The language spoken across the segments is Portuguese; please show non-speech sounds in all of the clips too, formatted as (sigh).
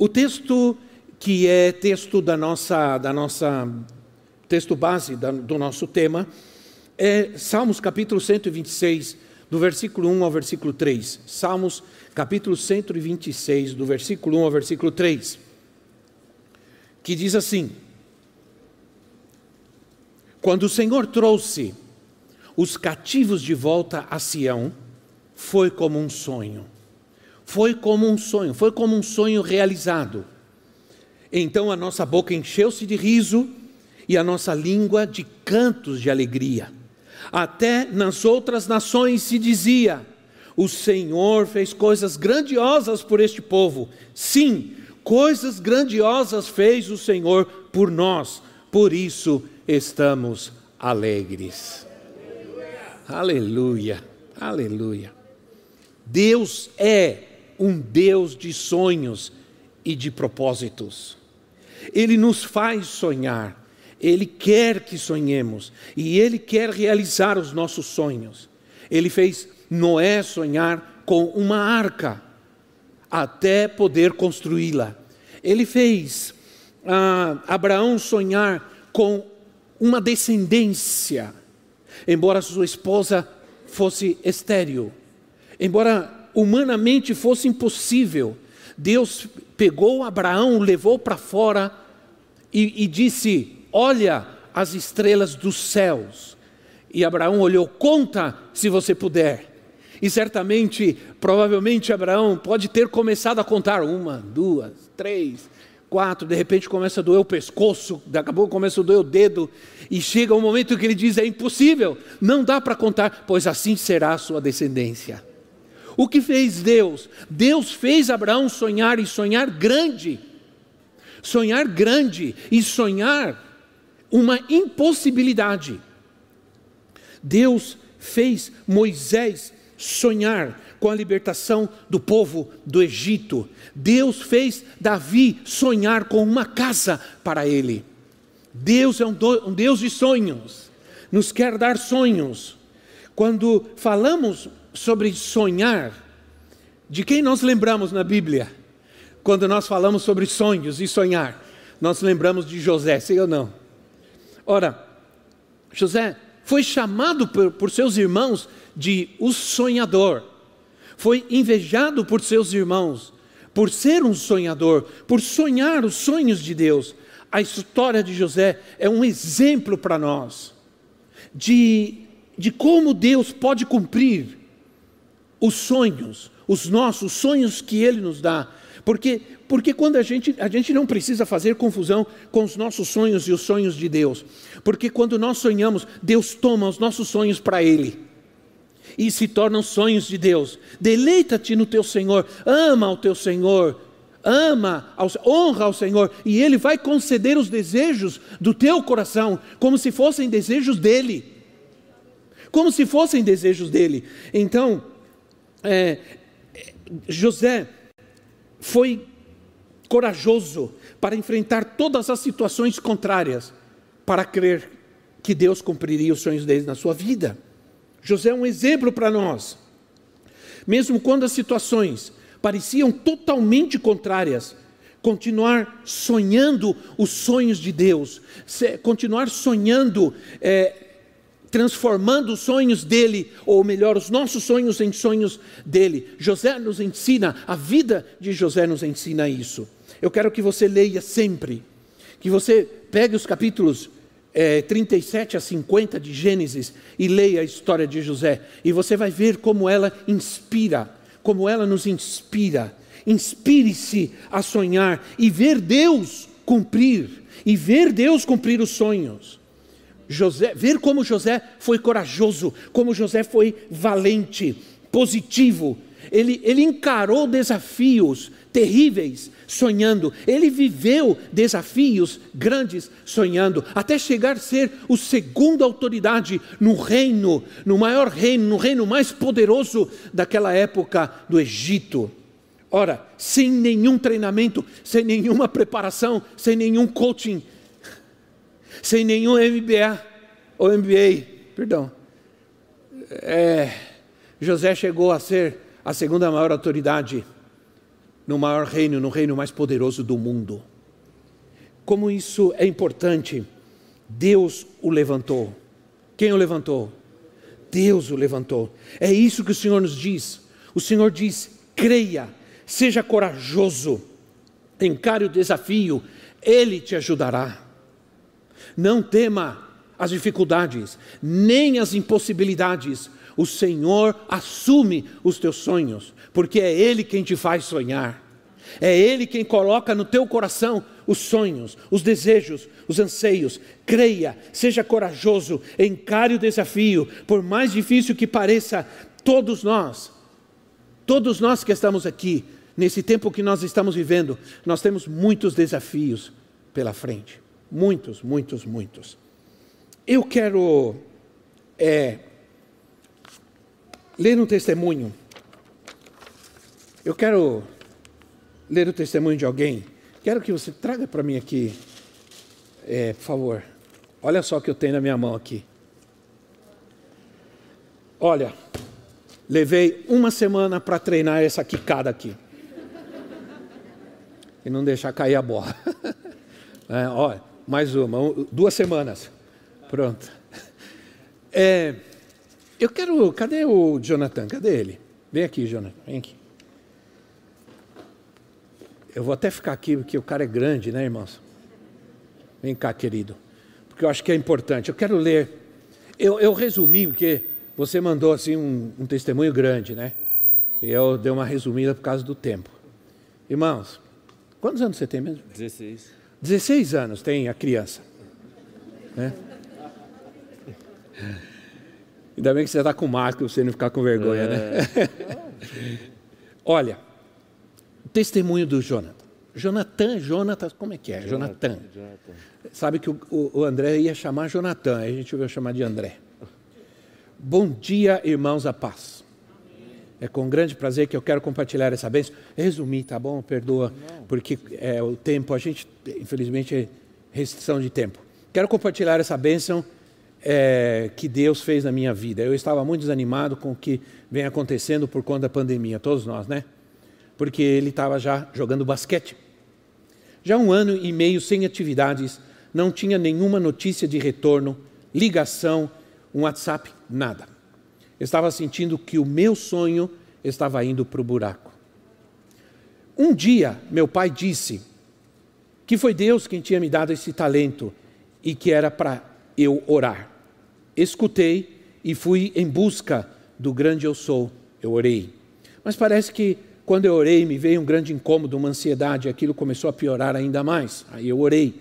O texto que é texto da nossa, da nossa texto base da, do nosso tema é Salmos capítulo 126, do versículo 1 ao versículo 3. Salmos capítulo 126, do versículo 1 ao versículo 3. Que diz assim: Quando o Senhor trouxe os cativos de volta a Sião, foi como um sonho foi como um sonho, foi como um sonho realizado. Então a nossa boca encheu-se de riso e a nossa língua de cantos de alegria. Até nas outras nações se dizia: O Senhor fez coisas grandiosas por este povo. Sim, coisas grandiosas fez o Senhor por nós, por isso estamos alegres. Aleluia, aleluia. Deus é um Deus de sonhos e de propósitos. Ele nos faz sonhar, ele quer que sonhemos e ele quer realizar os nossos sonhos. Ele fez Noé sonhar com uma arca até poder construí-la. Ele fez ah, Abraão sonhar com uma descendência, embora sua esposa fosse estéril, embora humanamente fosse impossível. Deus pegou Abraão, levou para fora e, e disse: Olha as estrelas dos céus. E Abraão olhou, conta se você puder. E certamente, provavelmente, Abraão pode ter começado a contar uma, duas, três, quatro, de repente começa a doer o pescoço, daqui a pouco começa a doer o dedo, e chega um momento que ele diz: é impossível, não dá para contar, pois assim será a sua descendência. O que fez Deus? Deus fez Abraão sonhar e sonhar grande. Sonhar grande e sonhar uma impossibilidade. Deus fez Moisés sonhar com a libertação do povo do Egito. Deus fez Davi sonhar com uma casa para ele. Deus é um, um Deus de sonhos, nos quer dar sonhos. Quando falamos sobre sonhar, de quem nós lembramos na Bíblia? Quando nós falamos sobre sonhos e sonhar, nós lembramos de José, sim ou não? Ora, José foi chamado por, por seus irmãos de o sonhador, foi invejado por seus irmãos por ser um sonhador, por sonhar os sonhos de Deus. A história de José é um exemplo para nós de, de como Deus pode cumprir os sonhos, os nossos sonhos que Ele nos dá. Porque, porque quando a gente, a gente não precisa fazer confusão com os nossos sonhos e os sonhos de Deus. Porque quando nós sonhamos, Deus toma os nossos sonhos para Ele. E se tornam sonhos de Deus. Deleita-te no teu Senhor, ama o teu Senhor, ama, honra ao Senhor, e Ele vai conceder os desejos do teu coração, como se fossem desejos dEle. Como se fossem desejos dEle. Então, é, José foi corajoso para enfrentar todas as situações contrárias, para crer que Deus cumpriria os sonhos dele na sua vida. José é um exemplo para nós. Mesmo quando as situações pareciam totalmente contrárias, continuar sonhando os sonhos de Deus, continuar sonhando é, transformando os sonhos dele, ou melhor, os nossos sonhos em sonhos dele. José nos ensina, a vida de José nos ensina isso. Eu quero que você leia sempre, que você pegue os capítulos é, 37 a 50 de Gênesis e leia a história de José, e você vai ver como ela inspira, como ela nos inspira. Inspire-se a sonhar e ver Deus cumprir, e ver Deus cumprir os sonhos. José, ver como José foi corajoso, como José foi valente, positivo, Ele, ele encarou desafios terríveis sonhando. Ele viveu desafios grandes sonhando, até chegar a ser o segundo autoridade no reino, no maior reino, no reino mais poderoso daquela época do Egito. Ora, sem nenhum treinamento, sem nenhuma preparação, sem nenhum coaching, sem nenhum MBA ou MBA, perdão. É, José chegou a ser a segunda maior autoridade no maior reino, no reino mais poderoso do mundo. Como isso é importante, Deus o levantou. Quem o levantou? Deus o levantou. É isso que o Senhor nos diz. O Senhor diz: creia, seja corajoso, encare o desafio, Ele te ajudará. Não tema as dificuldades, nem as impossibilidades. O Senhor assume os teus sonhos porque é Ele quem te faz sonhar. É Ele quem coloca no teu coração os sonhos, os desejos, os anseios. Creia, seja corajoso, encare o desafio, por mais difícil que pareça, todos nós, todos nós que estamos aqui, nesse tempo que nós estamos vivendo, nós temos muitos desafios pela frente. Muitos, muitos, muitos. Eu quero é, ler um testemunho eu quero ler o testemunho de alguém. Quero que você traga para mim aqui, é, por favor. Olha só o que eu tenho na minha mão aqui. Olha, levei uma semana para treinar essa quicada aqui. E não deixar cair a bola. (laughs) É, olha, mais uma, duas semanas. Pronto. É, eu quero. Cadê o Jonathan? Cadê ele? Vem aqui, Jonathan. Vem aqui. Eu vou até ficar aqui, porque o cara é grande, né, irmãos? Vem cá, querido. Porque eu acho que é importante. Eu quero ler. Eu, eu resumi, porque você mandou assim um, um testemunho grande, né? E eu dei uma resumida por causa do tempo. Irmãos, quantos anos você tem mesmo? 16. 16 anos tem a criança. Né? Ainda bem que você está com máscara, você não ficar com vergonha, né? é. né? Olha, testemunho do Jonathan. Jonathan, Jonathan, como é que é? Jonathan. Jonathan. Sabe que o, o, André ia chamar Jonathan, a gente vai chamar de André. Bom dia, irmãos, a paz. É com grande prazer que eu quero compartilhar essa bênção. Resumir, tá bom? Perdoa, porque é o tempo, a gente, infelizmente, é restrição de tempo. Quero compartilhar essa bênção é, que Deus fez na minha vida. Eu estava muito desanimado com o que vem acontecendo por conta da pandemia, todos nós, né? porque ele estava já jogando basquete. Já um ano e meio sem atividades, não tinha nenhuma notícia de retorno, ligação, um WhatsApp, nada. Estava sentindo que o meu sonho estava indo para o buraco. Um dia, meu pai disse que foi Deus quem tinha me dado esse talento e que era para eu orar. Escutei e fui em busca do grande eu sou. Eu orei. Mas parece que quando eu orei, me veio um grande incômodo, uma ansiedade, aquilo começou a piorar ainda mais. Aí eu orei.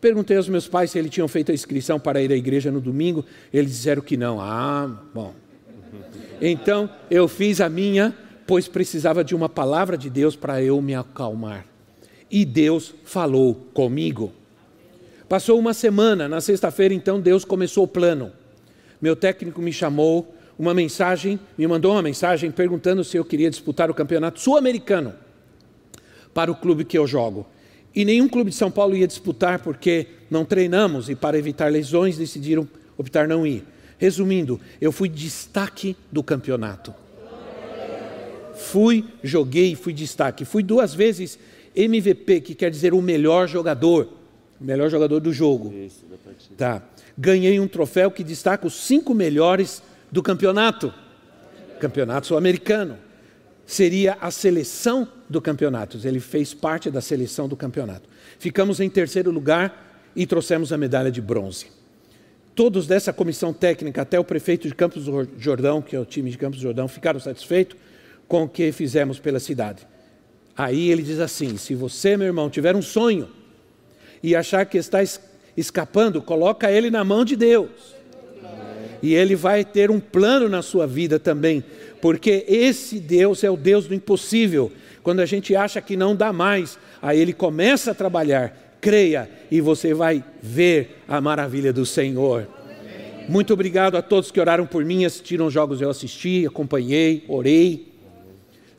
Perguntei aos meus pais se eles tinham feito a inscrição para ir à igreja no domingo. Eles disseram que não. Ah, bom. Então eu fiz a minha, pois precisava de uma palavra de Deus para eu me acalmar. E Deus falou comigo. Passou uma semana, na sexta-feira, então Deus começou o plano. Meu técnico me chamou, uma mensagem, me mandou uma mensagem perguntando se eu queria disputar o campeonato sul-americano para o clube que eu jogo. E nenhum clube de São Paulo ia disputar porque não treinamos e para evitar lesões decidiram optar não ir. Resumindo, eu fui destaque do campeonato. Fui, joguei, fui destaque. Fui duas vezes MVP, que quer dizer o melhor jogador, o melhor jogador do jogo. Tá. Ganhei um troféu que destaca os cinco melhores do campeonato, campeonato sul-americano. Seria a seleção do campeonato. Ele fez parte da seleção do campeonato. Ficamos em terceiro lugar e trouxemos a medalha de bronze. Todos dessa comissão técnica, até o prefeito de Campos do Jordão, que é o time de Campos do Jordão, ficaram satisfeitos com o que fizemos pela cidade. Aí ele diz assim: se você, meu irmão, tiver um sonho e achar que está escapando, coloca ele na mão de Deus E Ele vai ter um plano na sua vida também, porque esse Deus é o Deus do impossível. Quando a gente acha que não dá mais, aí Ele começa a trabalhar. Creia e você vai ver a maravilha do Senhor. Muito obrigado a todos que oraram por mim, assistiram os jogos, eu assisti, acompanhei, orei.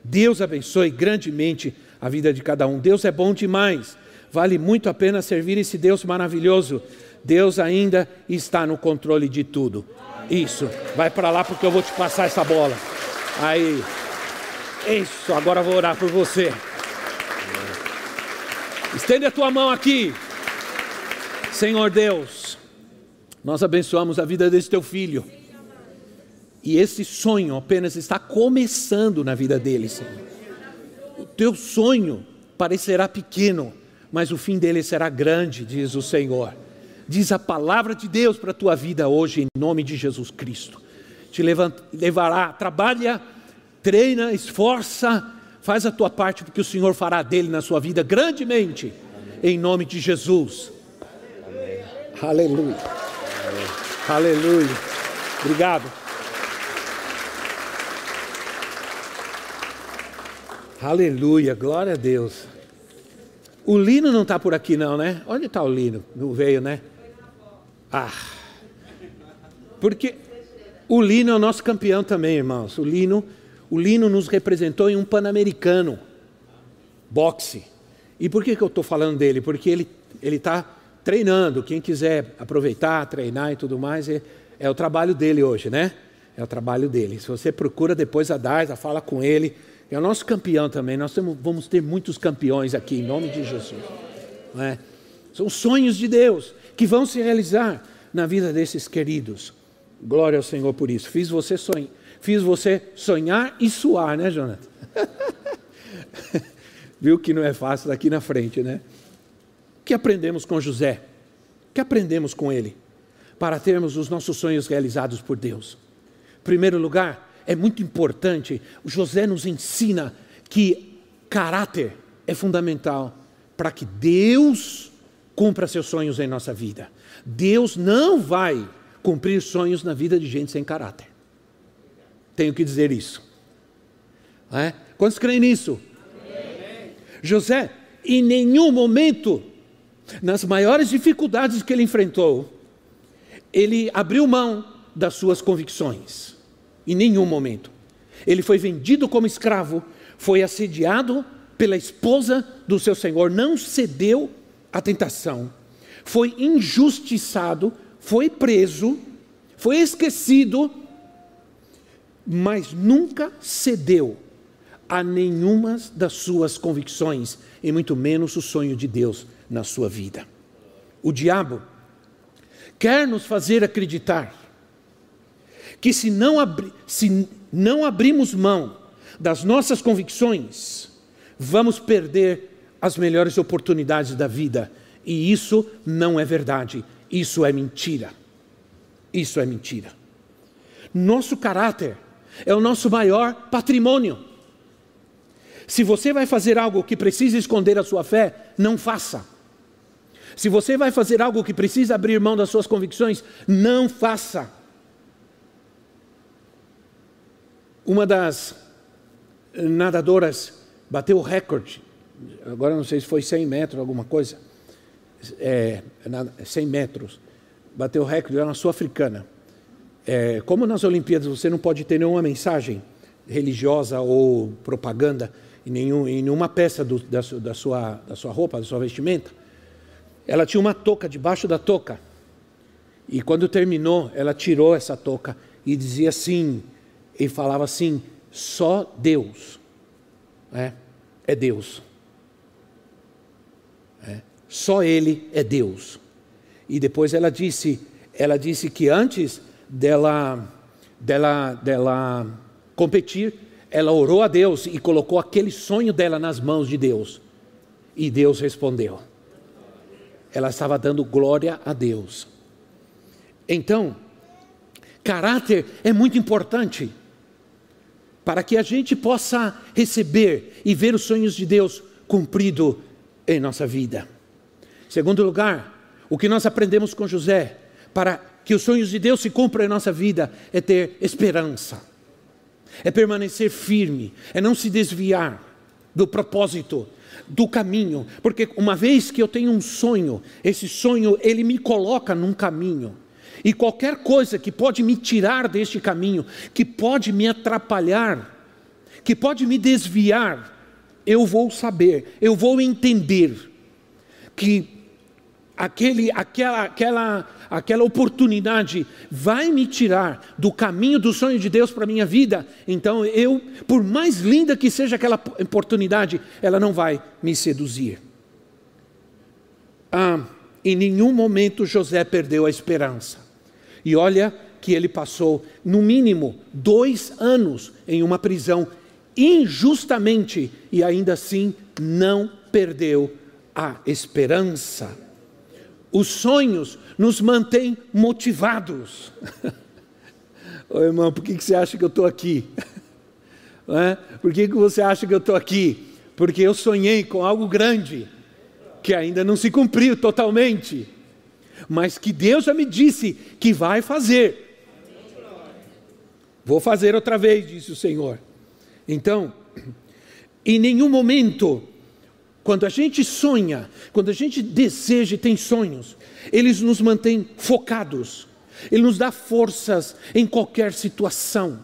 Deus abençoe grandemente a vida de cada um. Deus é bom demais. Vale muito a pena servir esse Deus maravilhoso. Deus ainda está no controle de tudo. Isso, vai para lá porque eu vou te passar essa bola. Aí, isso, agora eu vou orar por você. Estende a tua mão aqui, Senhor Deus. Nós abençoamos a vida desse teu filho. E esse sonho apenas está começando na vida dele, Senhor. O teu sonho parecerá pequeno, mas o fim dele será grande, diz o Senhor. Diz a palavra de Deus para a tua vida hoje, em nome de Jesus Cristo. Te levará, trabalha, treina, esforça, faz a tua parte, porque o Senhor fará dele na sua vida grandemente, em nome de Jesus. Amém. Aleluia. Amém. Aleluia. Obrigado. Aleluia, glória a Deus. O Lino não está por aqui, não, né? Onde está o Lino? Não veio, né? Ah, porque o Lino é o nosso campeão também, irmãos. O Lino, o Lino nos representou em um Pan-Americano, boxe. E por que, que eu estou falando dele? Porque ele está treinando. Quem quiser aproveitar, treinar e tudo mais, é, é, o trabalho dele hoje, né? É o trabalho dele. Se você procura depois a Darza, fala com ele. É o nosso campeão também. Nós temos, vamos ter muitos campeões aqui, em nome de Jesus. É? São sonhos de Deus que vão se realizar na vida desses queridos. Glória ao Senhor por isso. Fiz você sonhar, fiz você sonhar e suar, né, Jonathan? (laughs) Viu que não é fácil daqui na frente, né? O que aprendemos com José? O que aprendemos com ele? Para termos os nossos sonhos realizados por Deus. Em primeiro lugar, é muito importante, José nos ensina que caráter é fundamental para que Deus cumpra seus sonhos em nossa vida. Deus não vai cumprir sonhos na vida de gente sem caráter. Tenho que dizer isso. É? Quantos creem nisso? Amém. José, em nenhum momento, nas maiores dificuldades que ele enfrentou, ele abriu mão das suas convicções. Em nenhum momento. Ele foi vendido como escravo, foi assediado pela esposa do seu senhor, não cedeu a tentação, foi injustiçado, foi preso, foi esquecido, mas nunca cedeu a nenhuma das suas convicções, e muito menos o sonho de Deus na sua vida. O diabo quer nos fazer acreditar que se não, abri, se não abrimos mão das nossas convicções, vamos perder as melhores oportunidades da vida. E isso não é verdade, isso é mentira. Isso é mentira. Nosso caráter é o nosso maior patrimônio. Se você vai fazer algo que precisa esconder a sua fé, não faça. Se você vai fazer algo que precisa abrir mão das suas convicções, não faça. Uma das nadadoras bateu o recorde agora não sei se foi 100 metros, alguma coisa, é, 100 metros, bateu o recorde, era uma sul-africana. É, como nas Olimpíadas você não pode ter nenhuma mensagem religiosa ou propaganda em, nenhum, em nenhuma peça do, da, da, sua, da sua roupa, da sua vestimenta, ela tinha uma touca debaixo da touca. E quando terminou, ela tirou essa touca e dizia assim, e falava assim: só Deus é, é Deus. Só Ele é Deus. E depois ela disse, ela disse que antes dela, dela, dela competir, ela orou a Deus e colocou aquele sonho dela nas mãos de Deus. E Deus respondeu. Ela estava dando glória a Deus. Então, caráter é muito importante para que a gente possa receber e ver os sonhos de Deus cumprido em nossa vida. Segundo lugar, o que nós aprendemos com José, para que os sonhos de Deus se cumpram em nossa vida é ter esperança, é permanecer firme, é não se desviar do propósito, do caminho, porque uma vez que eu tenho um sonho, esse sonho ele me coloca num caminho. E qualquer coisa que pode me tirar deste caminho, que pode me atrapalhar, que pode me desviar, eu vou saber, eu vou entender que aquele, aquela, aquela, aquela oportunidade vai me tirar do caminho do sonho de Deus para a minha vida, então eu, por mais linda que seja aquela oportunidade, ela não vai me seduzir. Ah, em nenhum momento José perdeu a esperança. E olha que ele passou, no mínimo, dois anos em uma prisão injustamente e ainda assim não perdeu a esperança. Os sonhos nos mantêm motivados. (laughs) Ô irmão, por que, que você acha que eu estou aqui? (laughs) É? Por que, que você acha que eu estou aqui? Porque eu sonhei com algo grande, que ainda não se cumpriu totalmente, mas que Deus já me disse que vai fazer. Vou fazer outra vez, disse o Senhor. Então, (clears throat) em nenhum momento, quando a gente sonha, quando a gente deseja e tem sonhos, eles nos mantêm focados, ele nos dá forças em qualquer situação.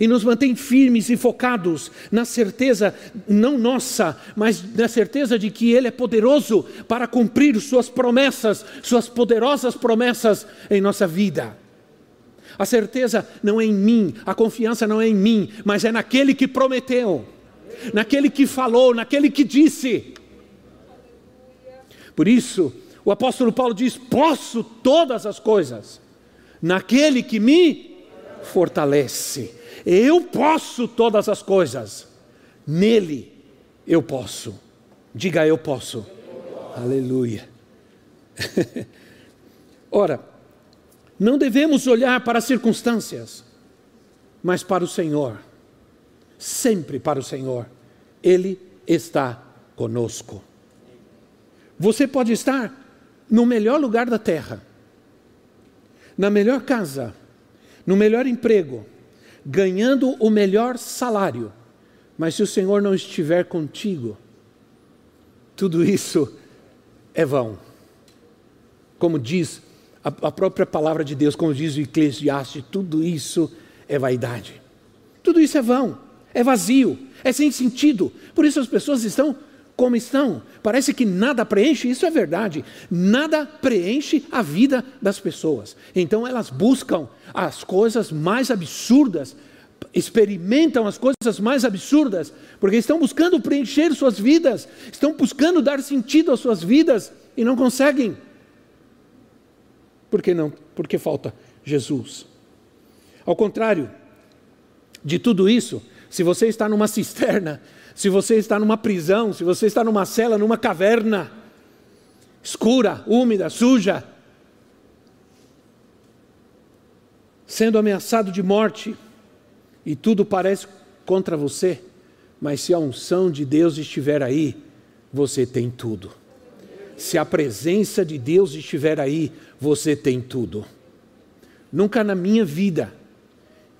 E nos mantém firmes e focados na certeza, não nossa, mas na certeza de que Ele é poderoso para cumprir Suas promessas, Suas poderosas promessas em nossa vida. A certeza não é em mim, a confiança não é em mim, mas é naquele que prometeu, naquele que falou, naquele que disse. Por isso, o apóstolo Paulo diz: Posso todas as coisas, naquele que me fortalece. Eu posso todas as coisas, nele eu posso. Diga eu posso. Eu posso. Aleluia. (laughs) Ora, não devemos olhar para as circunstâncias, mas para o Senhor. Sempre para o Senhor. Ele está conosco. Você pode estar no melhor lugar da terra, na melhor casa, no melhor emprego, ganhando o melhor salário, mas se o Senhor não estiver contigo, tudo isso é vão. Como diz a, própria palavra de Deus, como diz o Eclesiastes, tudo isso é vaidade. Tudo isso é vão, é vazio, é sem sentido. Por isso as pessoas estão como estão. Parece que nada preenche, isso é verdade. Nada preenche a vida das pessoas. Então elas buscam as coisas mais absurdas, experimentam as coisas mais absurdas, porque estão buscando preencher suas vidas, estão buscando dar sentido às suas vidas e não conseguem. Por que não? Porque falta Jesus. Ao contrário de tudo isso, se você está numa cisterna, se você está numa prisão, se você está numa cela, numa caverna, escura, úmida, suja, sendo ameaçado de morte, e tudo parece contra você, mas se a unção de Deus estiver aí, você tem tudo. Se a presença de Deus estiver aí, você tem tudo. Nunca na minha vida,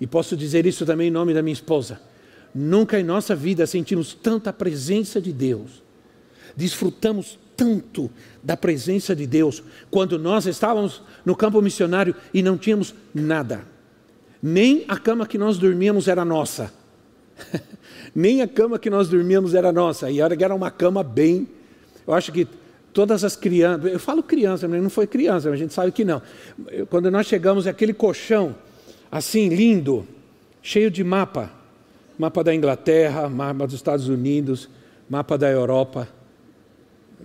e posso dizer isso também em nome da minha esposa, nunca em nossa vida sentimos tanta presença de Deus, desfrutamos tanto da presença de Deus quando nós estávamos no campo missionário e não tínhamos nada. Nem a cama que nós dormíamos era nossa. (laughs) Nem a cama que nós dormíamos era nossa. E era uma cama bem. Eu acho que todas as crianças, eu falo criança, mas não foi criança, a gente sabe que não. Quando nós chegamos, aquele colchão, assim, lindo, cheio de mapa, mapa da Inglaterra, mapa dos Estados Unidos, mapa da Europa.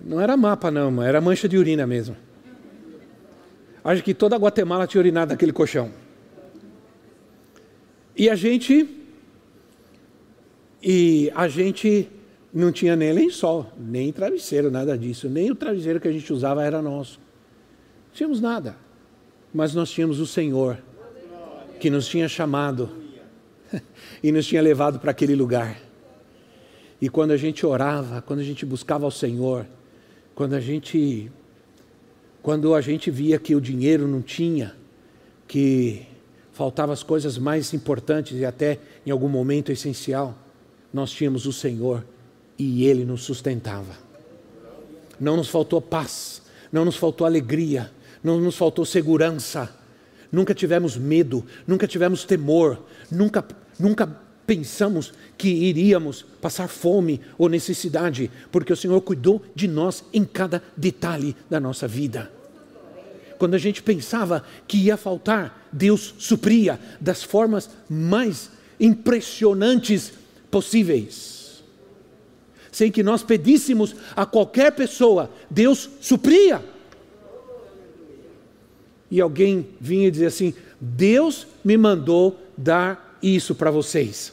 Não era mapa, não, era mancha de urina mesmo. Acho que toda a Guatemala tinha urinado naquele colchão. E a gente. E a gente não tinha nem lençol, nem travesseiro, nada disso. Nem o travesseiro que a gente usava era nosso. Tínhamos nada. Mas nós tínhamos o Senhor, que nos tinha chamado e nos tinha levado para aquele lugar. E quando a gente orava, quando a gente buscava o Senhor, quando a gente quando a gente via que o dinheiro não tinha, que faltavam as coisas mais importantes e até em algum momento essencial, nós tínhamos o Senhor e Ele nos sustentava. Não nos faltou paz, não nos faltou alegria, não nos faltou segurança, nunca tivemos medo, nunca tivemos temor, nunca, nunca pensamos que iríamos passar fome ou necessidade, porque o Senhor cuidou de nós em cada detalhe da nossa vida. Quando a gente pensava que ia faltar, Deus supria das formas mais impressionantes possíveis. Sem que nós pedíssemos a qualquer pessoa, Deus supria. E alguém vinha e dizia assim: Deus me mandou dar isso para vocês.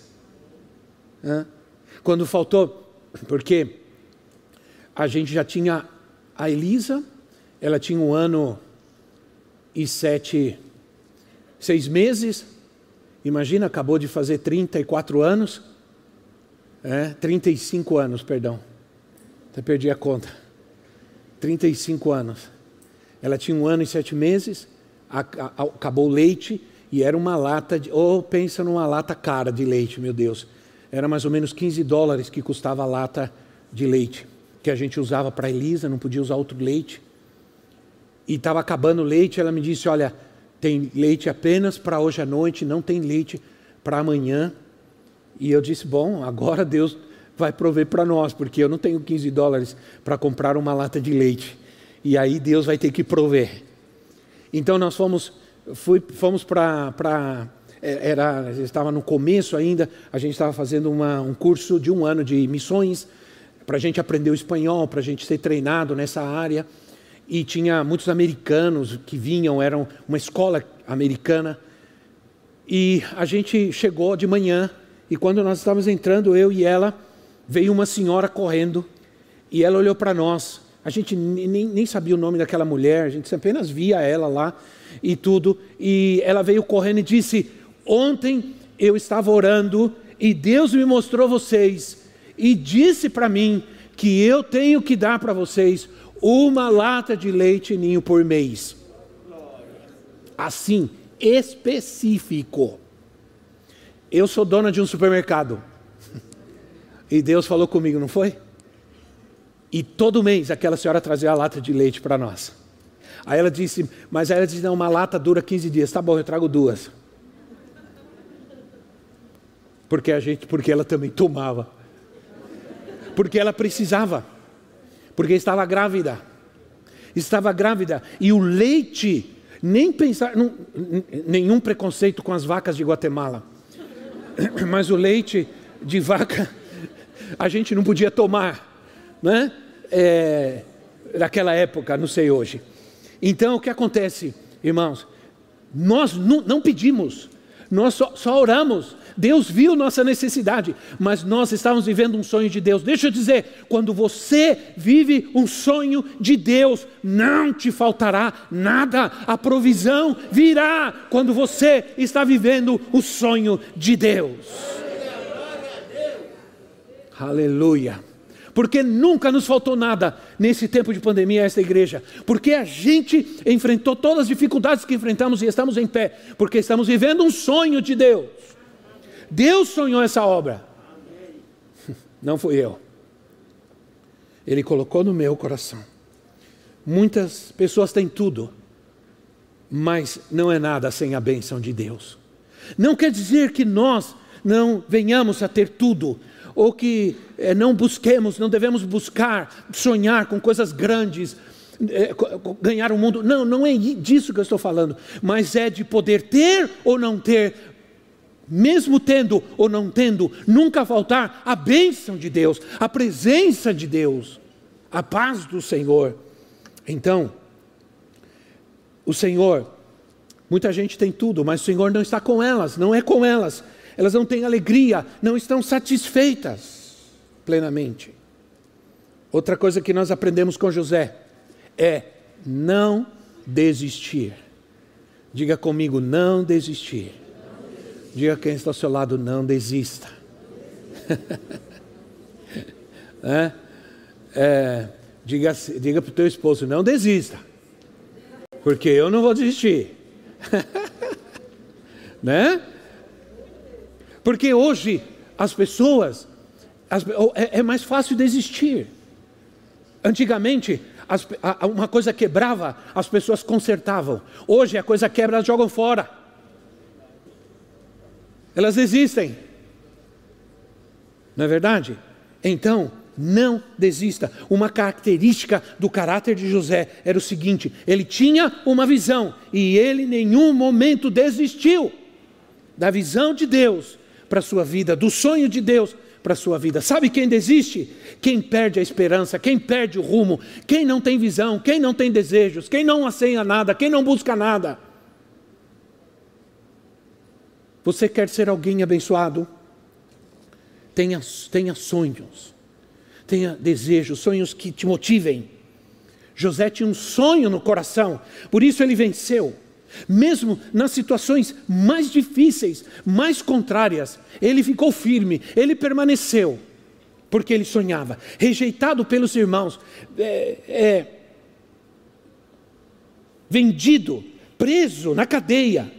Quando faltou, porque a gente já tinha a Elisa, ela tinha um ano e sete, seis meses, imagina, acabou de fazer 34 anos, é, 35 anos, perdão, até perdi a conta, 35 anos. Ela tinha um ano e sete meses, acabou o leite e era uma lata, de, ou oh, pensa numa lata cara de leite, meu Deus era mais ou menos 15 dólares que custava a lata de leite, que a gente usava para Elisa, não podia usar outro leite. E estava acabando o leite, ela me disse: Olha, tem leite apenas para hoje à noite, não tem leite para amanhã. E eu disse: Bom, agora Deus vai prover para nós, porque eu não tenho 15 dólares para comprar uma lata de leite. E aí Deus vai ter que prover. Então nós fomos, fui, fomos para é, era, estava no começo ainda, a gente estava fazendo uma, um curso de um ano de missões, para a gente aprender o espanhol, para a gente ser treinado nessa área. E tinha muitos americanos que vinham, eram uma escola americana. E a gente chegou de manhã, e quando nós estávamos entrando, eu e ela, veio uma senhora correndo, e ela olhou para nós. A gente nem, nem sabia o nome daquela mulher, a gente apenas via ela lá e tudo. E ela veio correndo e disse: Ontem eu estava orando e Deus me mostrou vocês e disse para mim que eu tenho que dar para vocês uma lata de leite ninho por mês. Assim, específico. Eu sou dona de um supermercado. (laughs) E Deus falou comigo, não foi? E todo mês aquela senhora trazia a lata de leite para nós. Aí ela disse, mas aí ela disse, não, uma lata dura 15 dias. Tá bom, eu trago duas porque a gente, porque ela também tomava, porque ela precisava, porque estava grávida, estava grávida e o leite nem pensar, não, nenhum preconceito com as vacas de Guatemala, (coughs) mas o leite de vaca a gente não podia tomar, né? É, naquela época, não sei hoje. Então o que acontece, irmãos? Nós não, pedimos, nós só, só oramos, Deus viu nossa necessidade, mas nós estávamos vivendo um sonho de Deus. Deixa eu dizer, quando você vive um sonho de Deus, não te faltará nada, a provisão virá quando você está vivendo o sonho de Deus. Aleluia porque nunca nos faltou nada nesse tempo de pandemia a esta igreja, porque a gente enfrentou todas as dificuldades que enfrentamos e estamos em pé, porque estamos vivendo um sonho de Deus. Deus sonhou essa obra. (laughs) Não fui eu. Ele colocou no meu coração. Muitas pessoas têm tudo, mas não é nada sem a bênção de Deus. Não quer dizer que nós não venhamos a ter tudo, ou que é, não busquemos, não devemos buscar, sonhar com coisas grandes, é, ganhar o mundo. Não, não é disso que eu estou falando, mas é de poder ter ou não ter mesmo tendo ou não tendo, nunca faltar a bênção de Deus, a presença de Deus, a paz do Senhor. Então, o Senhor, muita gente tem tudo, mas o Senhor não está com elas, não é com elas, elas não têm alegria, não estão satisfeitas plenamente. Outra coisa que nós aprendemos com José é não desistir. Diga comigo, não desistir. Diga quem está ao seu lado, não desista. (laughs) é? É, diga diga para o teu esposo, não desista. porque eu não vou desistir. (laughs) né? Porque hoje as pessoas as, é, é, mais fácil desistir. Antigamente, as, a, uma coisa quebrava, as pessoas consertavam. Hoje a coisa quebra, elas jogam fora. Elas desistem. Não é verdade? Então, não desista. Uma característica do caráter de José era o seguinte: ele tinha uma visão e ele em nenhum momento desistiu da visão de Deus para a sua vida, do sonho de Deus para a sua vida. Sabe quem desiste? Quem perde a esperança, quem perde o rumo, quem não tem visão, quem não tem desejos, quem não aceita nada, quem não busca nada. Você quer ser alguém abençoado? Tenha, tenha sonhos, tenha desejos, sonhos que te motivem. José tinha um sonho no coração, por isso ele venceu. Mesmo nas situações mais difíceis, mais contrárias, ele ficou firme, ele permaneceu, porque ele sonhava, rejeitado pelos irmãos, é, é, vendido, preso na cadeia.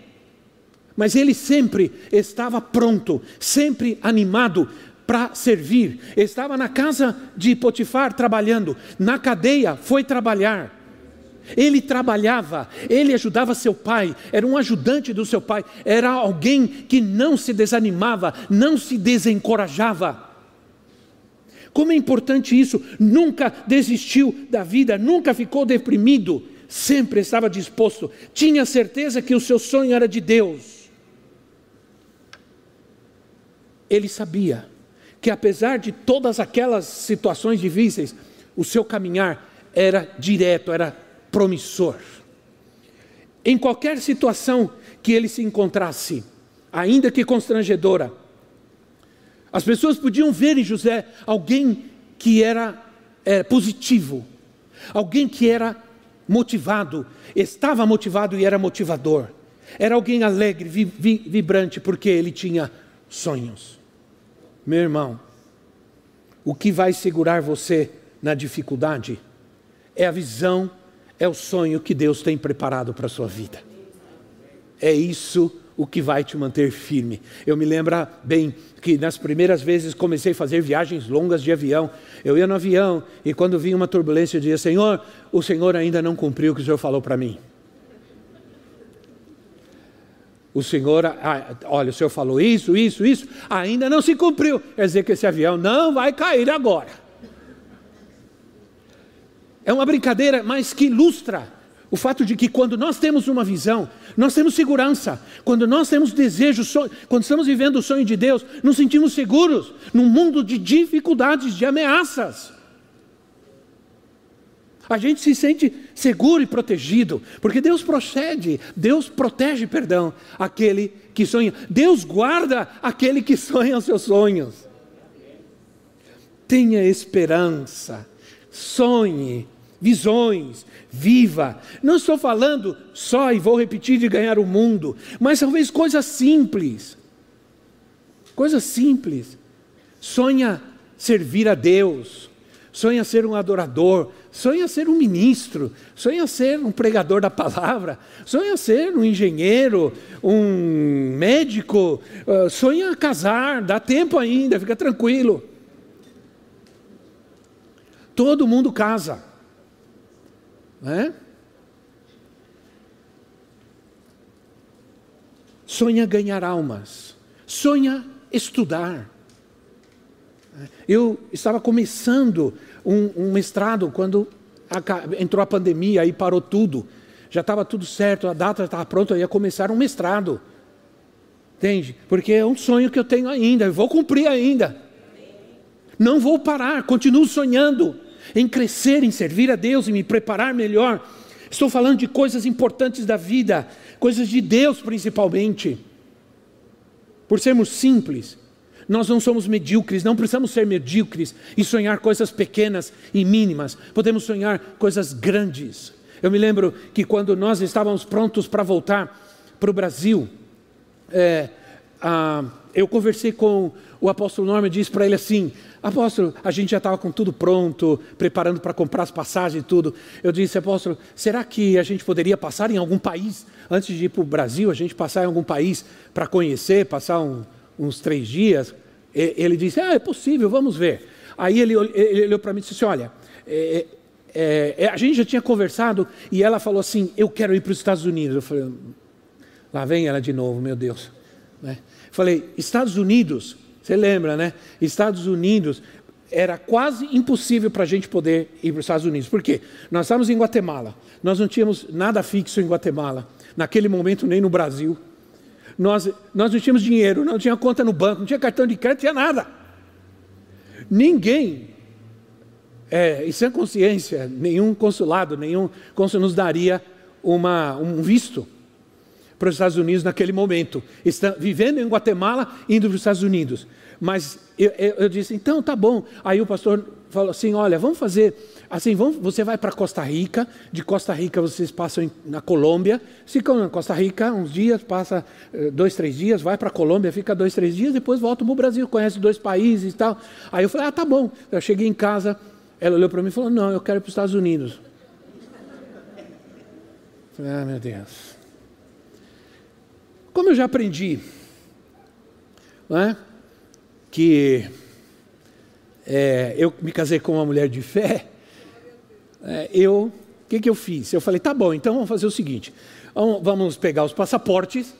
Mas ele sempre estava pronto, sempre animado para servir. Estava na casa de Potifar trabalhando, na cadeia foi trabalhar. Ele trabalhava, ele ajudava seu pai, era um ajudante do seu pai, era alguém que não se desanimava, não se desencorajava. Como é importante isso, nunca desistiu da vida, nunca ficou deprimido, sempre estava disposto, tinha certeza que o seu sonho era de Deus. Ele sabia que apesar de todas aquelas situações difíceis, o seu caminhar era direto, era promissor. Em qualquer situação que ele se encontrasse, ainda que constrangedora, as pessoas podiam ver em José alguém que era é, positivo, alguém que era motivado, estava motivado e era motivador. Era alguém alegre, vi, vi, vibrante, porque ele tinha sonhos. Meu irmão, o que vai segurar você na dificuldade é a visão é o sonho que Deus tem preparado para a sua vida. É isso o que vai te manter firme. Eu me lembro bem que nas primeiras vezes comecei a fazer viagens longas de avião. Eu ia no avião e quando vinha uma turbulência eu dizia: Senhor, o Senhor ainda não cumpriu o que o Senhor falou para mim. O Senhor, ah, olha, o Senhor falou isso, isso, isso, ainda não se cumpriu. Quer dizer que esse avião não vai cair agora. É uma brincadeira, mas que ilustra o fato de que quando nós temos uma visão, nós temos segurança. Quando nós temos desejo, quando estamos vivendo o sonho de Deus, nos sentimos seguros num mundo de dificuldades, de ameaças. A gente se sente seguro e protegido, porque Deus procede, Deus protege, perdão, aquele que sonha. Deus guarda aquele que sonha os seus sonhos. Tenha esperança, sonhe, visões, viva. Não estou falando só, e vou repetir, de ganhar o mundo, mas talvez coisas simples. Coisas simples. Sonha servir a Deus, sonha ser um adorador, sonha ser um ministro, sonha ser um pregador da palavra, sonha ser um engenheiro, um médico, uh, sonha casar, dá tempo ainda, fica tranquilo. Todo mundo casa. Né? Sonha ganhar almas, sonha estudar. Eu estava começando um, um mestrado quando entrou a pandemia, aí parou tudo. Já estava tudo certo, a data estava pronta, eu ia começar um mestrado. Entende? Porque é um sonho que eu tenho ainda, eu vou cumprir ainda. Não vou parar, continuo sonhando em crescer, em servir a Deus, em me preparar melhor. Estou falando de coisas importantes da vida, coisas de Deus principalmente. Por sermos simples, nós não somos medíocres, não precisamos ser medíocres e sonhar coisas pequenas e mínimas, podemos sonhar coisas grandes. Eu me lembro que quando nós estávamos prontos para voltar para o Brasil, é, ah, eu conversei com o apóstolo Norman e disse para ele assim: Apóstolo, a gente já estava com tudo pronto, preparando para comprar as passagens e tudo. Eu disse, apóstolo, será que a gente poderia passar em algum país, antes de ir para o Brasil, a gente passar em algum país para conhecer, passar um, uns três dias? E, ele disse, ah, é possível, vamos ver. Aí ele, ele olhou para mim e disse assim: Olha, é, é, é, a gente já tinha conversado e ela falou assim: Eu quero ir para os Estados Unidos. Eu falei: Lá vem ela de novo, meu Deus. Né? Falei: Estados Unidos você lembra, né? Estados Unidos era quase impossível para a gente poder ir para os Estados Unidos. Por quê? Nós estávamos em Guatemala. Nós não tínhamos nada fixo em Guatemala. Naquele momento, nem no Brasil. Nós, nós não tínhamos dinheiro, não tinha conta no banco, não tinha cartão de crédito, não tinha nada. Ninguém, é, e sem consciência, nenhum consulado, nenhum consul nos daria uma, um visto para os Estados Unidos naquele momento. Está vivendo em Guatemala, indo para os Estados Unidos. Mas eu, eu, eu, disse, então tá bom. Aí o pastor falou assim: olha, vamos fazer assim, vamos, você vai para Costa Rica, de Costa Rica vocês passam em, na Colômbia, ficam na Costa Rica uns dias, passa eh, dois, três dias, vai para a Colômbia, fica dois, três dias, depois volta para o Brasil, conhece dois países e tal. Aí eu falei, ah, tá bom. Eu cheguei em casa, ela olhou para mim e falou, não, eu quero ir para os Estados Unidos. Falei, ah, meu Deus. Como eu já aprendi, é? que é, eu me casei com uma mulher de fé, é, eu, o que, que eu fiz? Eu falei, tá bom, então vamos fazer o seguinte, vamos pegar os passaportes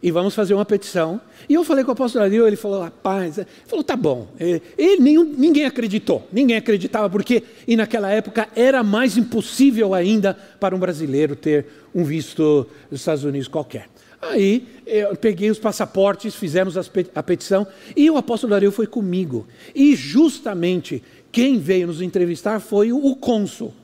e vamos fazer uma petição. E eu falei com o apóstolo Ariel, ele falou, rapaz, ele falou, tá bom. Ele, nenhum, ninguém acreditou, ninguém acreditava, porque e naquela época era mais impossível ainda para um brasileiro ter um visto dos Estados Unidos qualquer. Aí eu peguei os passaportes, fizemos a petição e o apóstolo Dario foi comigo. E justamente quem veio nos entrevistar foi o cônsul.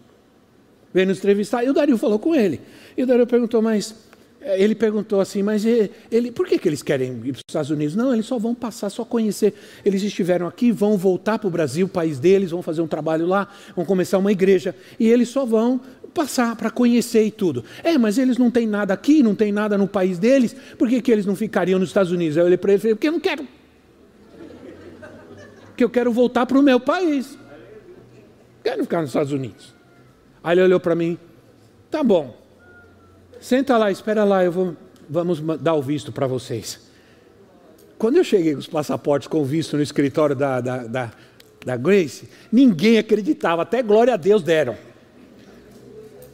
Veio nos entrevistar e o Dario falou com ele. E o Dario perguntou, mas eh, ele perguntou assim, mas ele, por que, que eles querem ir para os Estados Unidos? Não, eles só vão passar, só conhecer. Eles estiveram aqui, vão voltar para o Brasil, país deles, vão fazer um trabalho lá, vão começar uma igreja. E eles só vão passar para conhecer e tudo. É, mas eles não têm nada aqui, não tem nada no país deles, por que, que eles não ficariam nos Estados Unidos? Eu olhei para ele e falei, porque eu não quero. Porque eu quero voltar para o meu país. Quero ficar nos Estados Unidos. Aí ele olhou para mim, tá bom, senta lá, espera lá, eu vou, vamos dar o visto para vocês. Quando eu cheguei com os passaportes com visto no escritório da, da, da, da Grace, ninguém acreditava, até glória a Deus deram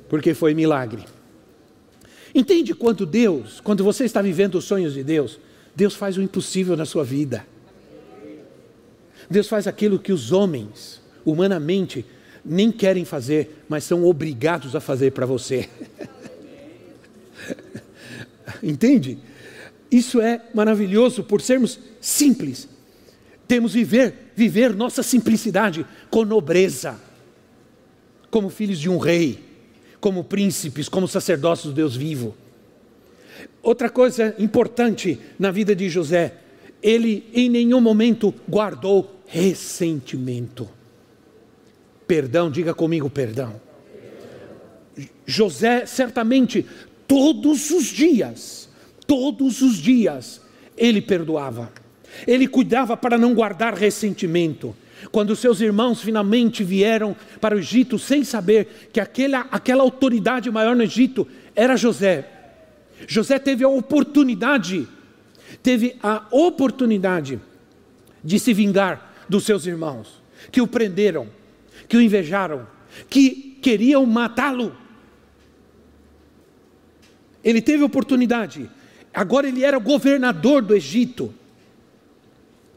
porque foi milagre. Entende quando Deus, quando você está vivendo os sonhos de Deus, Deus faz o impossível na sua vida. Deus faz aquilo que os homens, humanamente, nem querem fazer, mas são obrigados a fazer para você. (laughs) Entende? Isso é maravilhoso por sermos simples. Temos viver, viver nossa simplicidade com nobreza, como filhos de um rei como príncipes, como sacerdócios do Deus vivo. Outra coisa importante na vida de José, ele em nenhum momento guardou ressentimento. Perdão, diga comigo perdão. José, certamente, todos os dias, todos os dias, ele perdoava. Ele cuidava para não guardar ressentimento. Quando seus irmãos finalmente vieram para o Egito sem saber que aquela, aquela autoridade maior no Egito era José. José teve a oportunidade, teve a oportunidade de se vingar dos seus irmãos, que o prenderam, que o invejaram, que queriam matá-lo. Ele teve oportunidade, agora ele era governador do Egito,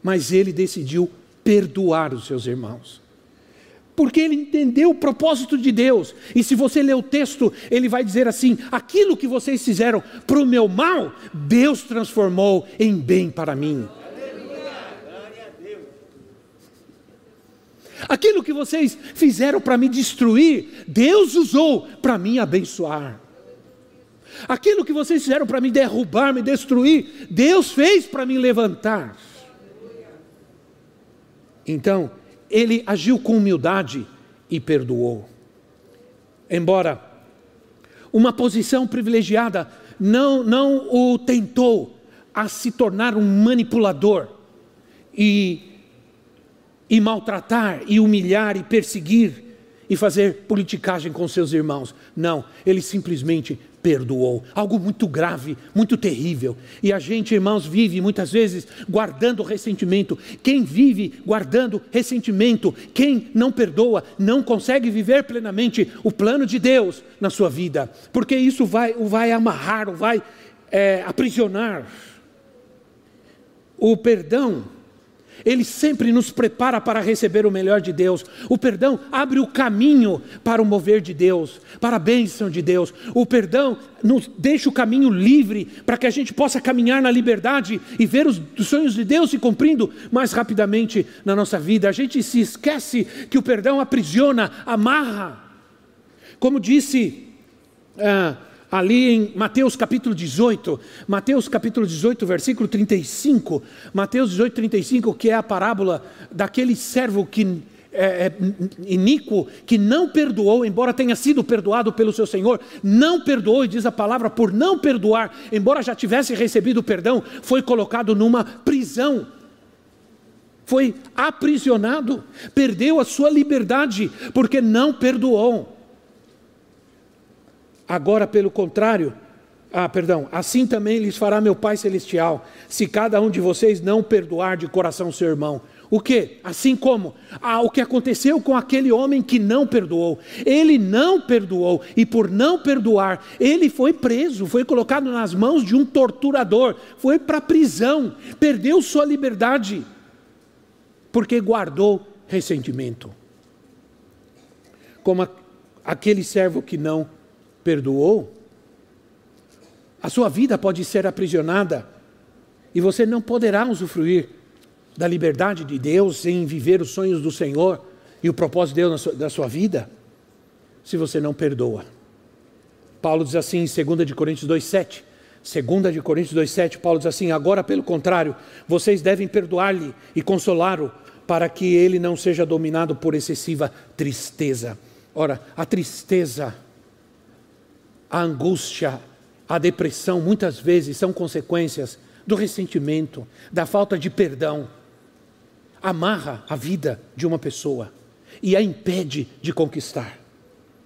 mas ele decidiu perdoar os seus irmãos. Porque ele entendeu o propósito de Deus. E se você ler o texto, ele vai dizer assim: aquilo que vocês fizeram para o meu mal, Deus transformou em bem para mim. Aquilo que vocês fizeram para me destruir, Deus usou para me abençoar. Aquilo que vocês fizeram para me derrubar, me destruir, Deus fez para me levantar. Então, ele agiu com humildade e perdoou. Embora uma posição privilegiada não, não o tentou a se tornar um manipulador e, e maltratar, e humilhar, e perseguir, e fazer politicagem com seus irmãos. Não, ele simplesmente perdoou. Algo muito grave, muito terrível. E a gente, irmãos, vive muitas vezes guardando ressentimento. Quem vive guardando ressentimento, quem não perdoa, não consegue viver plenamente o plano de Deus na sua vida, porque isso vai, o vai amarrar, o vai é, aprisionar. O perdão ele sempre nos prepara para receber o melhor de Deus. O perdão abre o caminho para o mover de Deus, para a bênção de Deus. O perdão nos deixa o caminho livre para que a gente possa caminhar na liberdade e ver os sonhos de Deus se cumprindo mais rapidamente na nossa vida. A gente se esquece que o perdão aprisiona, amarra. Como disse. Ah, ali em Mateus capítulo 18, Mateus capítulo 18, versículo 35, Mateus 18, 35, que é a parábola daquele servo que é, é, iníquo, que não perdoou, embora tenha sido perdoado pelo seu Senhor, não perdoou, e diz a palavra, por não perdoar, embora já tivesse recebido perdão, foi colocado numa prisão. Foi aprisionado, perdeu a sua liberdade, porque não perdoou. Agora, pelo contrário, ah, perdão, assim também lhes fará meu Pai Celestial, se cada um de vocês não perdoar de coração seu irmão. O que? Assim como ah, o que aconteceu com aquele homem que não perdoou. Ele não perdoou, e por não perdoar, ele foi preso, foi colocado nas mãos de um torturador, foi para a prisão, perdeu sua liberdade, porque guardou ressentimento. Como aquele servo que não perdoou, a sua vida pode ser aprisionada e você não poderá usufruir da liberdade de Deus sem viver os sonhos do Senhor e o propósito de Deus da sua vida, se você não perdoa. Paulo diz assim em 2 de Coríntios 2,7. 2 de Coríntios 2,7, Paulo diz assim: Agora, pelo contrário, vocês devem perdoar-lhe e consolá-lo, para que ele não seja dominado por excessiva tristeza. Ora, a tristeza a angústia, a depressão, muitas vezes são consequências do ressentimento, da falta de perdão. Amarra a vida de uma pessoa e a impede de conquistar.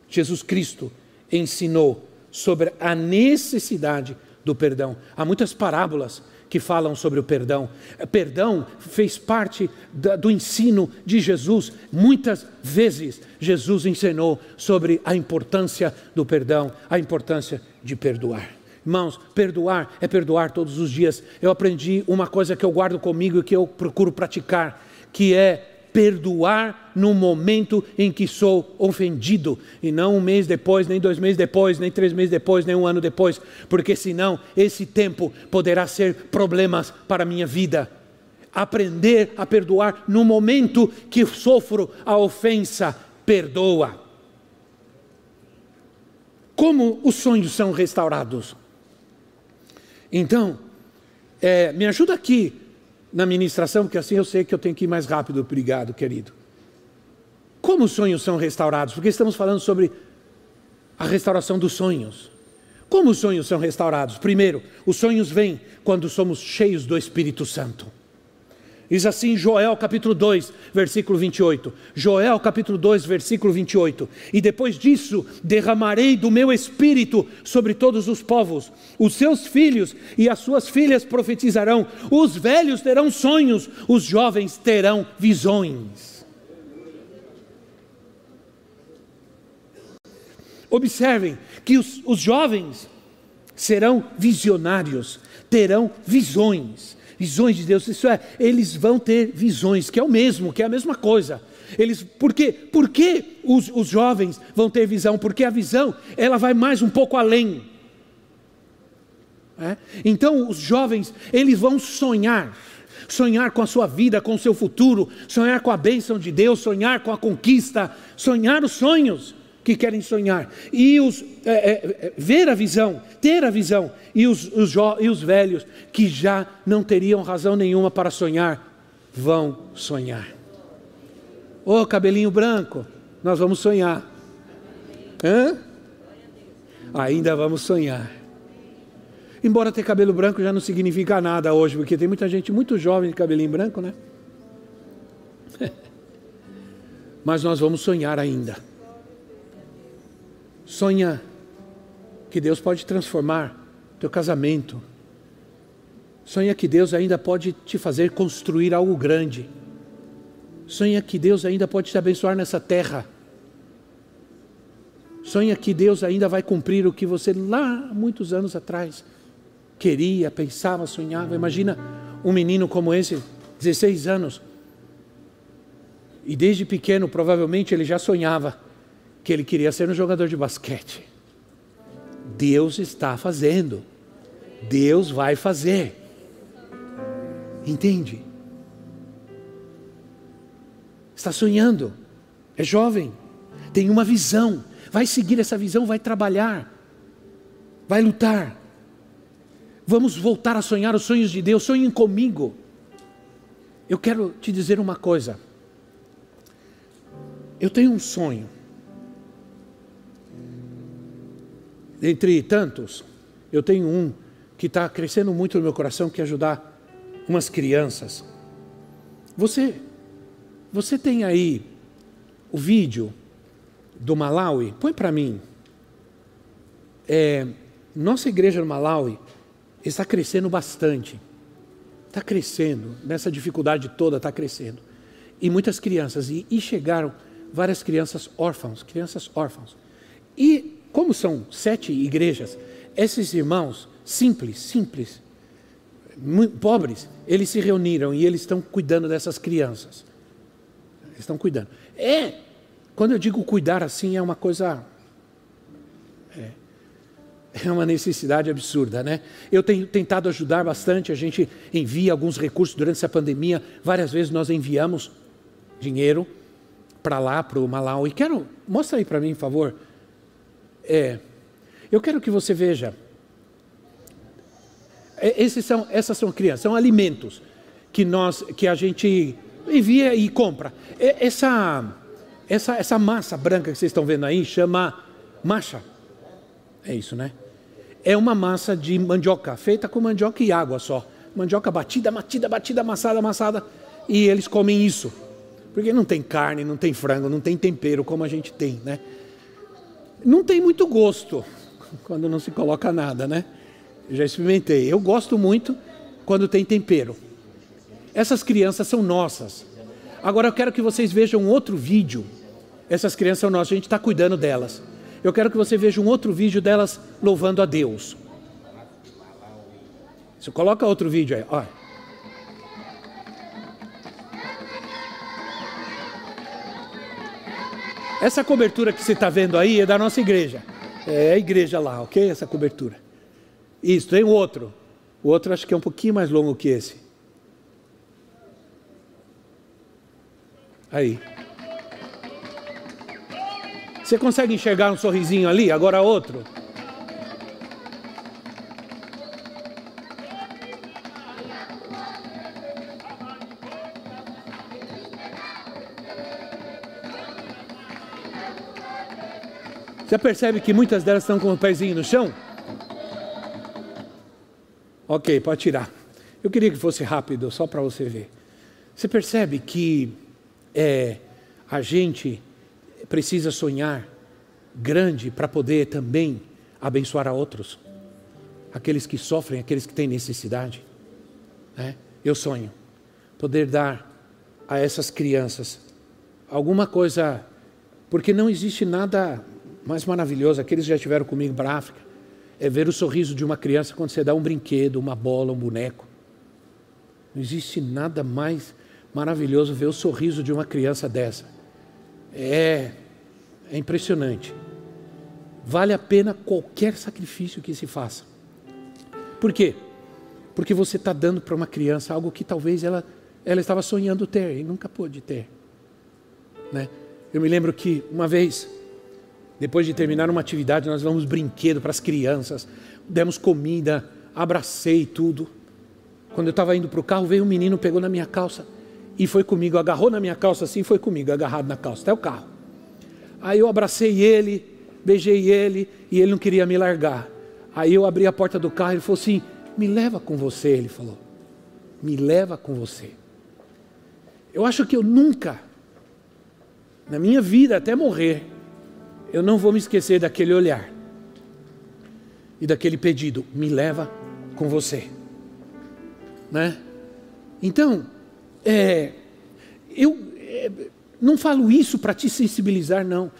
Jesus Cristo ensinou sobre a necessidade do perdão. Há muitas parábolas que falam sobre o perdão. Perdão fez parte do ensino de Jesus. Muitas vezes Jesus ensinou sobre a importância do perdão, a importância de perdoar. Irmãos, perdoar é perdoar todos os dias. Eu aprendi uma coisa que eu guardo comigo e que eu procuro praticar, que é perdoar no momento em que sou ofendido, e não um mês depois, nem dois meses depois, nem três meses depois, nem um ano depois, porque senão esse tempo poderá ser problemas para a minha vida. Aprender a perdoar no momento que sofro a ofensa, perdoa. Como os sonhos são restaurados? Então, é, me ajuda aqui na ministração, porque assim eu sei que eu tenho que ir mais rápido. Obrigado, querido. Como os sonhos são restaurados? Porque estamos falando sobre a restauração dos sonhos. Como os sonhos são restaurados? Primeiro, os sonhos vêm quando somos cheios do Espírito Santo. Diz assim Joel capítulo 2, versículo 28. Joel capítulo 2, versículo 28. E depois disso derramarei do meu espírito sobre todos os povos. Os seus filhos e as suas filhas profetizarão. Os velhos terão sonhos, os jovens terão visões. Observem que os, os jovens serão visionários, terão visões visões de Deus, isso é, eles vão ter visões, que é o mesmo, que é a mesma coisa. Eles, por quê? Os, os jovens vão ter visão? Porque a visão, ela vai mais um pouco além. É? Então, os jovens, eles vão sonhar, sonhar com a sua vida, com o seu futuro, sonhar com a bênção de Deus, sonhar com a conquista, sonhar os sonhos que querem sonhar, e os, é, é, é, ver a visão, ter a visão, e os, os, e os velhos que já não teriam razão nenhuma para sonhar, vão sonhar. Ô oh, cabelinho branco, nós vamos sonhar. Hã? Ainda vamos sonhar. Embora ter cabelo branco já não significa nada hoje, porque tem muita gente muito jovem de cabelinho branco, né? (laughs) Mas nós vamos sonhar ainda. Sonha que Deus pode transformar teu casamento. Sonha que Deus ainda pode te fazer construir algo grande. Sonha que Deus ainda pode te abençoar nessa terra. Sonha que Deus ainda vai cumprir o que você lá muitos anos atrás queria, pensava, sonhava. Imagina um menino como esse, 16 anos. E desde pequeno, provavelmente, ele já sonhava que ele queria ser um jogador de basquete. Deus está fazendo. Deus vai fazer. Entende? Está sonhando. É jovem. Tem uma visão. Vai seguir essa visão, vai trabalhar. Vai lutar. Vamos voltar a sonhar os sonhos de Deus. Sonhem comigo. Eu quero te dizer uma coisa. Eu tenho um sonho. Entre tantos, eu tenho um que está crescendo muito no meu coração, que é ajudar umas crianças. Você, você tem aí o vídeo do Malawi? Põe para mim. É, nossa igreja no Malawi está crescendo bastante. Está crescendo, nessa dificuldade toda está crescendo. E muitas crianças, e, e chegaram várias crianças órfãos, crianças órfãos. E como são sete igrejas, esses irmãos simples, simples, pobres, eles se reuniram e eles estão cuidando dessas crianças. Eles estão cuidando. É, quando eu digo cuidar assim, é uma coisa. É, é uma necessidade absurda, né? Eu tenho tentado ajudar bastante, a gente envia alguns recursos durante essa pandemia, várias vezes nós enviamos dinheiro para lá, para o Malau. E quero, mostra aí para mim, por favor, é, eu quero que você veja. É, esses são, essas são crianças, são alimentos que nós, que a gente envia e compra. Essa, essa, essa massa branca que vocês estão vendo aí chama macha. É isso, né? É uma massa de mandioca, feita com mandioca e água só. Mandioca batida, batida, batida, amassada, amassada. E eles comem isso. Porque não tem carne, não tem frango, não tem tempero como a gente tem, né? Não tem muito gosto quando não se coloca nada, né? Já experimentei. Eu gosto muito quando tem tempero. Essas crianças são nossas. Agora eu quero que vocês vejam outro vídeo. Essas crianças são nossas, a gente está cuidando delas. Eu quero que você veja um outro vídeo delas louvando a Deus. Você coloca outro vídeo aí, olha. Essa cobertura que você está vendo aí é da nossa igreja. É a igreja lá, ok? Essa cobertura. Isso, tem outro. O outro acho que é um pouquinho mais longo que esse. Aí. Você consegue enxergar um sorrisinho ali? Agora outro. Você percebe que muitas delas estão com o pezinho no chão? Ok, pode tirar. Eu queria que fosse rápido, só para você ver. Você percebe que é, a gente precisa sonhar grande para poder também abençoar a outros, aqueles que sofrem, aqueles que têm necessidade. Né? Eu sonho poder dar a essas crianças alguma coisa, porque não existe nada mais maravilhoso, aqueles que já estiveram comigo para África, é ver o sorriso de uma criança quando você dá um brinquedo, uma bola, um boneco. Não existe nada mais maravilhoso ver o sorriso de uma criança dessa. É, é impressionante. Vale a pena qualquer sacrifício que se faça. Por quê? Porque você está dando para uma criança algo que talvez ela, ela estava sonhando ter e nunca pôde ter. Né? Eu me lembro que uma vez depois de terminar uma atividade, nós damos brinquedo para as crianças, demos comida, abracei tudo. Quando eu estava indo para o carro, veio um menino, pegou na minha calça e foi comigo, agarrou na minha calça assim, foi comigo, agarrado na calça, até o carro. Aí eu abracei ele, beijei ele e ele não queria me largar. Aí eu abri a porta do carro e ele falou assim: Me leva com você. Ele falou: Me leva com você. Eu acho que eu nunca, na minha vida até morrer, eu não vou me esquecer daquele olhar e daquele pedido: Me leva com você. Né? Então, é, eu é, não falo isso para te sensibilizar, não.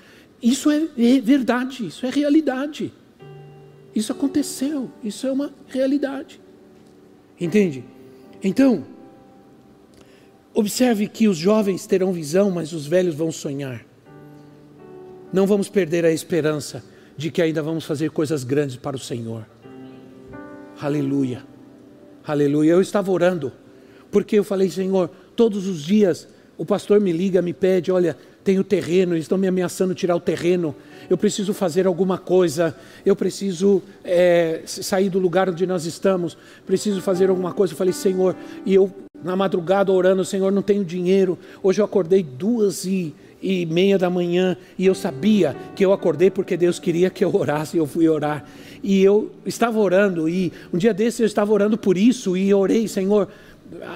Isso é, é verdade, isso é realidade. Isso aconteceu, isso é uma realidade. Entende? Então, observe que os jovens terão visão, mas os velhos vão sonhar. Não vamos perder a esperança de que ainda vamos fazer coisas grandes para o Senhor. Aleluia. Aleluia. Eu estava orando, porque eu falei, Senhor, todos os dias o pastor me liga, me pede: olha, tem o terreno, eles estão me ameaçando tirar o terreno, eu preciso fazer alguma coisa, eu preciso é, sair do lugar onde nós estamos, preciso fazer alguma coisa. Eu falei, Senhor, e eu na madrugada orando, Senhor, não tenho dinheiro. Hoje eu acordei duas e, e meia da manhã e eu sabia que eu acordei porque Deus queria que eu orasse e eu fui orar. E eu estava orando e um dia desse eu estava orando por isso e orei, Senhor,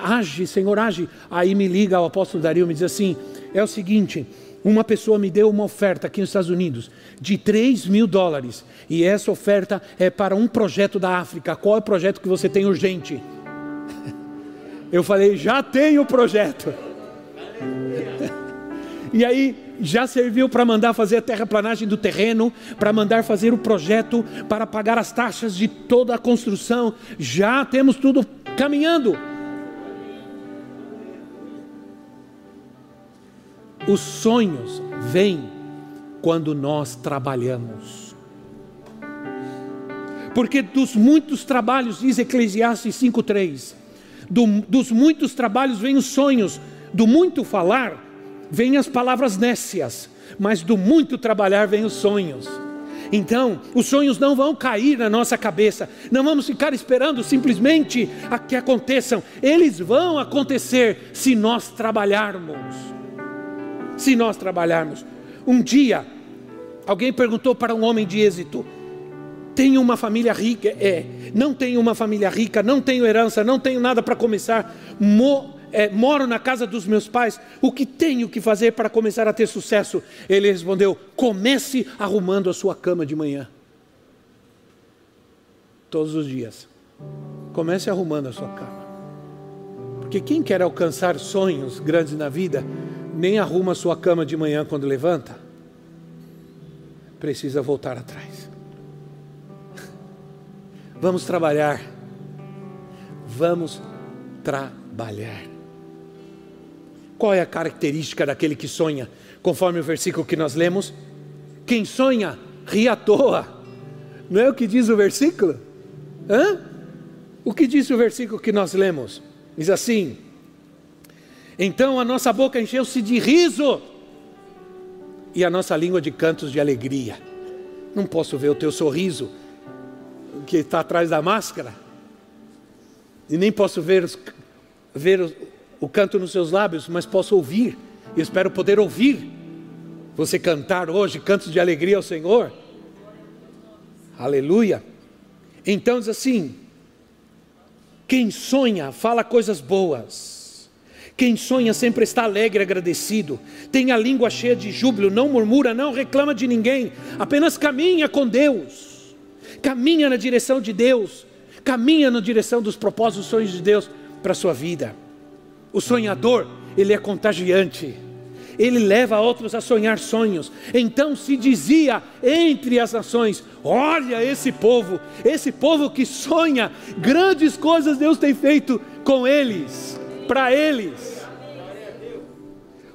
age, Senhor, age. Aí me liga o apóstolo Dario, me diz assim: é o seguinte, uma pessoa me deu uma oferta aqui nos Estados Unidos de 3 mil dólares, e essa oferta é para um projeto da África. Qual é o projeto que você tem urgente? (laughs) Eu falei, já tenho o projeto. E aí já serviu para mandar fazer a terraplanagem do terreno, para mandar fazer o projeto, para pagar as taxas de toda a construção. Já temos tudo caminhando. Os sonhos vêm quando nós trabalhamos. Porque dos muitos trabalhos, diz Eclesiastes 5,3, do, dos muitos trabalhos vêm os sonhos, do muito falar vêm as palavras nécias, mas do muito trabalhar vêm os sonhos. Então, os sonhos não vão cair na nossa cabeça, não vamos ficar esperando simplesmente a que aconteçam, eles vão acontecer se nós trabalharmos se nós trabalharmos. Um dia, alguém perguntou para um homem de êxito: tenho uma família rica? É, não tenho uma família rica, não tenho herança, não tenho nada para começar, Mo, é, moro na casa dos meus pais, o que tenho que fazer para começar a ter sucesso? Ele respondeu: comece arrumando a sua cama de manhã. Todos os dias. Comece arrumando a sua cama. Porque quem quer alcançar sonhos grandes na vida, nem arruma sua cama de manhã quando levanta, precisa voltar atrás. (laughs) Vamos trabalhar. Vamos trabalhar. Qual é a característica daquele que sonha? Conforme o versículo que nós lemos, quem sonha ri à toa. Não é o que diz o versículo? Hã? O que diz o versículo que nós lemos? Diz assim: então a nossa boca encheu-se de riso e a nossa língua de cantos de alegria. Não posso ver o teu sorriso que está atrás da máscara, e nem posso ver, os, ver o, o canto nos seus lábios, mas posso ouvir, e espero poder ouvir você cantar hoje cantos de alegria ao Senhor. Aleluia. Então diz assim: quem sonha, fala coisas boas quem sonha sempre está alegre e agradecido, tem a língua cheia de júbilo, não murmura, não reclama de ninguém, apenas caminha com Deus, caminha na direção de Deus, caminha na direção dos propósitos e sonhos de Deus para a sua vida. O sonhador, ele é contagiante, ele leva outros a sonhar sonhos. Então se dizia entre as nações: Olha esse povo, esse povo que sonha, grandes coisas Deus tem feito com eles, para eles.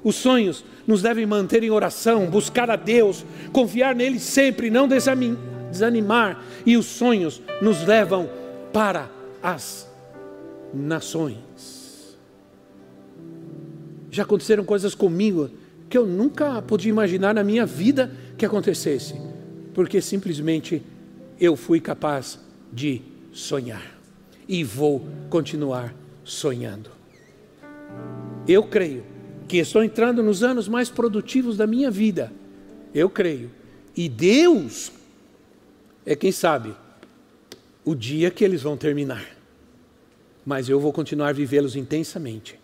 Os sonhos nos devem manter em oração, buscar a Deus, confiar nele sempre, não desanimar. E os sonhos nos levam para as nações. Já aconteceram coisas comigo que eu nunca podia imaginar na minha vida que acontecesse, porque simplesmente eu fui capaz de sonhar e vou continuar sonhando. Eu creio que estou entrando nos anos mais produtivos da minha vida. Eu creio. E Deus é quem sabe o dia que eles vão terminar. Mas eu vou continuar vivê-los intensamente.